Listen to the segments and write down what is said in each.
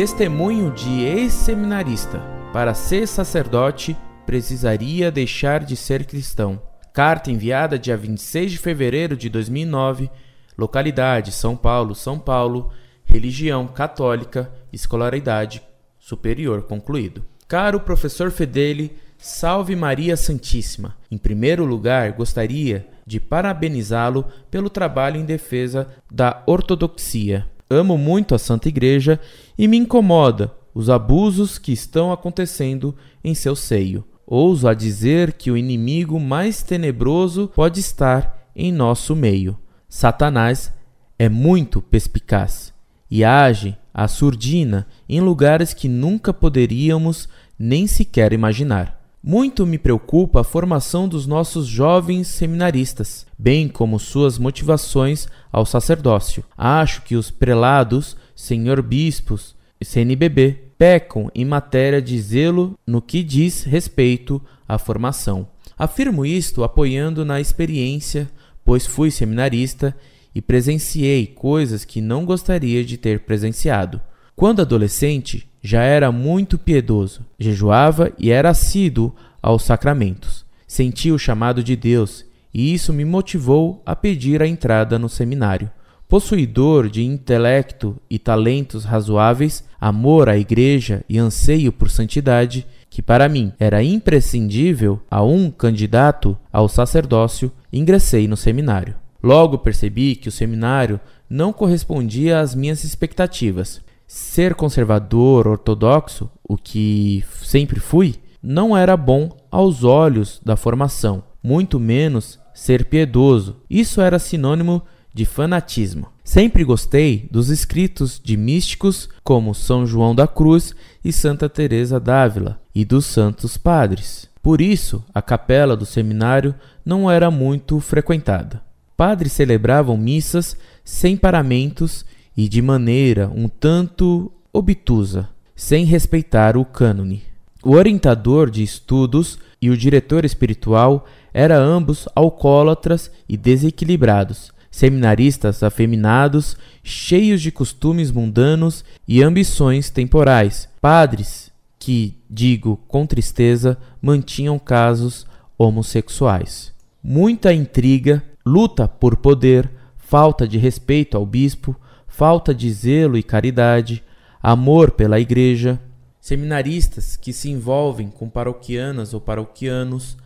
Testemunho de ex-seminarista. Para ser sacerdote, precisaria deixar de ser cristão. Carta enviada dia 26 de fevereiro de 2009. Localidade: São Paulo, São Paulo. Religião católica. Escolaridade superior concluído. Caro professor Fedeli, salve Maria Santíssima. Em primeiro lugar, gostaria de parabenizá-lo pelo trabalho em defesa da ortodoxia. Amo muito a Santa Igreja e me incomoda os abusos que estão acontecendo em seu seio. Ouso a dizer que o inimigo mais tenebroso pode estar em nosso meio. Satanás é muito perspicaz e age a surdina em lugares que nunca poderíamos nem sequer imaginar. Muito me preocupa a formação dos nossos jovens seminaristas, bem como suas motivações ao sacerdócio. Acho que os prelados, senhor bispos e CNBB pecam em matéria de zelo no que diz respeito à formação. Afirmo isto apoiando na experiência, pois fui seminarista e presenciei coisas que não gostaria de ter presenciado. Quando adolescente, já era muito piedoso, jejuava e era assíduo aos sacramentos. Senti o chamado de Deus e isso me motivou a pedir a entrada no seminário. Possuidor de intelecto e talentos razoáveis, amor à igreja e anseio por santidade, que para mim era imprescindível a um candidato ao sacerdócio, ingressei no seminário. Logo percebi que o seminário não correspondia às minhas expectativas. Ser conservador, ortodoxo, o que sempre fui, não era bom aos olhos da formação, muito menos ser piedoso. Isso era sinônimo de fanatismo. Sempre gostei dos escritos de místicos como São João da Cruz e Santa Teresa d'Ávila e dos santos padres. Por isso, a capela do seminário não era muito frequentada. Padres celebravam missas sem paramentos e de maneira um tanto obtusa, sem respeitar o cânone. O orientador de estudos e o diretor espiritual eram ambos alcoólatras e desequilibrados, seminaristas afeminados, cheios de costumes mundanos e ambições temporais, padres que, digo com tristeza, mantinham casos homossexuais. Muita intriga, luta por poder, falta de respeito ao bispo, falta de zelo e caridade, amor pela igreja, seminaristas que se envolvem com paroquianas ou paroquianos,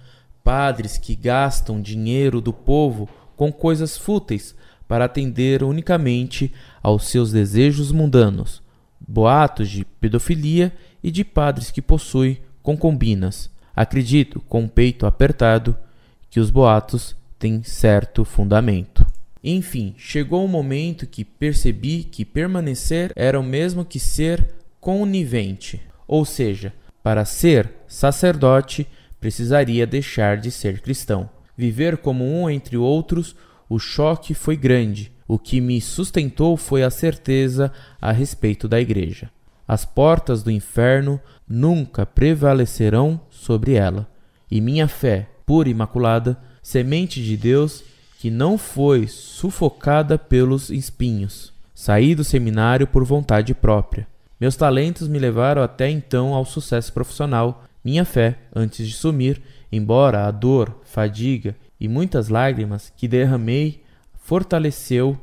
padres que gastam dinheiro do povo com coisas fúteis para atender unicamente aos seus desejos mundanos, boatos de pedofilia e de padres que possuem concubinas. Acredito, com o peito apertado, que os boatos têm certo fundamento. Enfim, chegou o um momento que percebi que permanecer era o mesmo que ser conivente, ou seja, para ser sacerdote precisaria deixar de ser cristão. Viver como um entre outros, o choque foi grande. O que me sustentou foi a certeza a respeito da igreja. As portas do inferno nunca prevalecerão sobre ela, e minha fé, pura e imaculada, semente de Deus, que não foi sufocada pelos espinhos. Saí do seminário por vontade própria. Meus talentos me levaram até então ao sucesso profissional. Minha fé, antes de sumir, embora a dor, fadiga e muitas lágrimas que derramei, fortaleceu,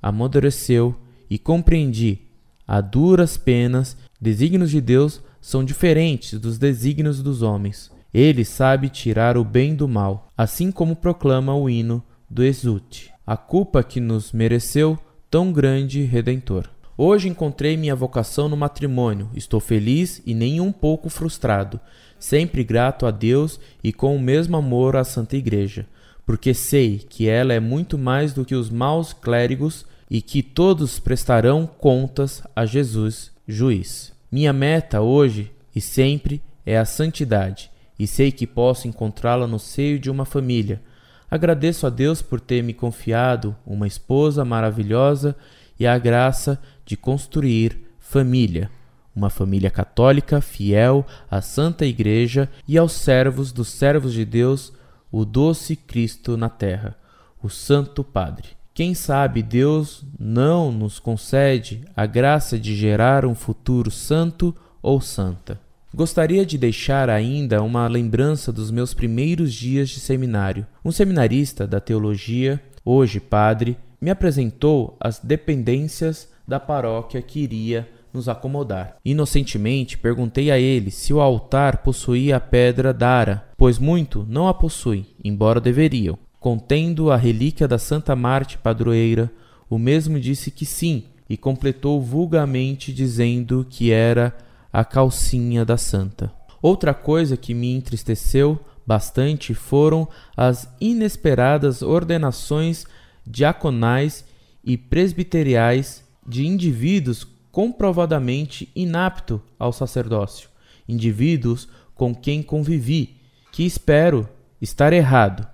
amadureceu e compreendi a duras penas, desígnios de Deus são diferentes dos desígnios dos homens. Ele sabe tirar o bem do mal, assim como proclama o hino do exulte, a culpa que nos mereceu tão grande redentor. Hoje encontrei minha vocação no matrimônio, estou feliz e nem um pouco frustrado, sempre grato a Deus e com o mesmo amor à Santa Igreja, porque sei que ela é muito mais do que os maus clérigos e que todos prestarão contas a Jesus, juiz. Minha meta hoje e sempre é a santidade, e sei que posso encontrá-la no seio de uma família, Agradeço a Deus por ter me confiado uma esposa maravilhosa e a graça de construir família, uma família católica fiel à Santa Igreja e aos servos dos servos de Deus, o doce Cristo na terra, o Santo Padre. Quem sabe Deus não nos concede a graça de gerar um futuro santo ou santa. Gostaria de deixar ainda uma lembrança dos meus primeiros dias de seminário. Um seminarista da teologia, hoje padre, me apresentou as dependências da paróquia que iria nos acomodar. Inocentemente perguntei a ele se o altar possuía a pedra dara, pois muito não a possui, embora deveriam. Contendo a relíquia da Santa Marte padroeira, o mesmo disse que sim e completou vulgarmente dizendo que era a calcinha da santa. Outra coisa que me entristeceu bastante foram as inesperadas ordenações diaconais e presbiteriais de indivíduos comprovadamente inapto ao sacerdócio, indivíduos com quem convivi, que espero estar errado,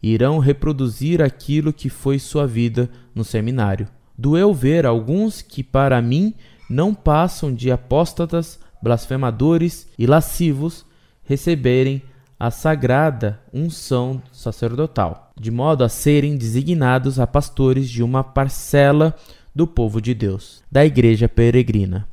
irão reproduzir aquilo que foi sua vida no seminário. Doeu ver alguns que para mim não passam de apóstatas, blasfemadores e lascivos receberem a sagrada unção sacerdotal, de modo a serem designados a pastores de uma parcela do povo de Deus, da igreja peregrina.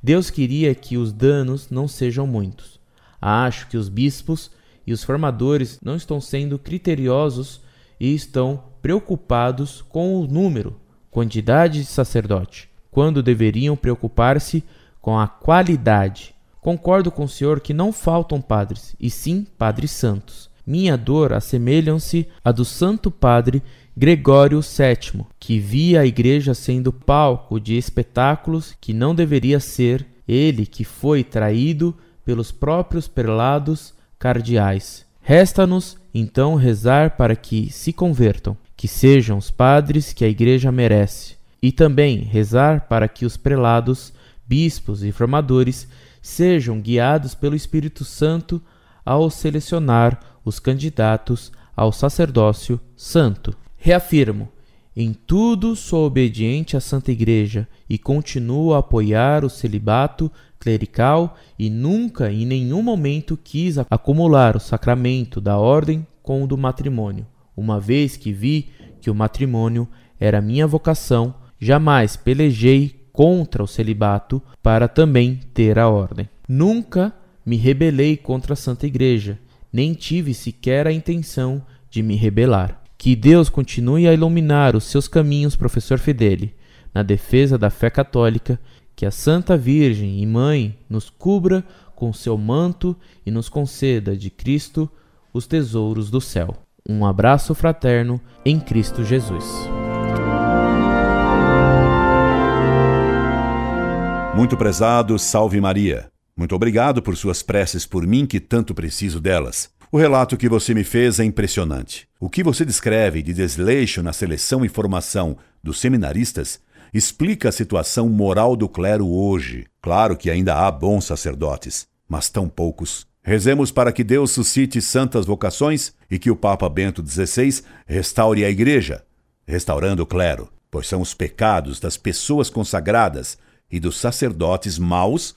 Deus queria que os danos não sejam muitos. Acho que os bispos e os formadores não estão sendo criteriosos e estão preocupados com o número, quantidade de sacerdote, quando deveriam preocupar-se com a qualidade. Concordo com o senhor que não faltam padres, e sim padres santos. Minha dor assemelham-se à do Santo Padre Gregório VII, que via a igreja sendo palco de espetáculos que não deveria ser, ele que foi traído pelos próprios prelados cardeais. Resta-nos, então, rezar para que se convertam, que sejam os padres que a igreja merece, e também rezar para que os prelados, bispos e formadores sejam guiados pelo Espírito Santo ao selecionar os candidatos ao sacerdócio santo. Reafirmo: em tudo sou obediente à Santa Igreja e continuo a apoiar o celibato clerical e nunca em nenhum momento quis acumular o sacramento da ordem com o do matrimônio. Uma vez que vi que o matrimônio era minha vocação, jamais pelejei contra o celibato para também ter a ordem. Nunca me rebelei contra a Santa Igreja nem tive sequer a intenção de me rebelar. Que Deus continue a iluminar os seus caminhos, professor Fideli, na defesa da fé católica, que a Santa Virgem e Mãe nos cubra com seu manto e nos conceda de Cristo os tesouros do céu. Um abraço fraterno em Cristo Jesus. Muito prezado, salve Maria. Muito obrigado por suas preces por mim, que tanto preciso delas. O relato que você me fez é impressionante. O que você descreve de desleixo na seleção e formação dos seminaristas explica a situação moral do clero hoje. Claro que ainda há bons sacerdotes, mas tão poucos. Rezemos para que Deus suscite santas vocações e que o Papa Bento XVI restaure a Igreja, restaurando o clero, pois são os pecados das pessoas consagradas e dos sacerdotes maus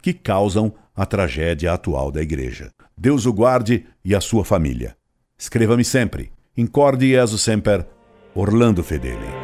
que causam a tragédia atual da Igreja. Deus o guarde e a sua família. Escreva-me sempre. Incorde Jesus Semper, Orlando Fedeli.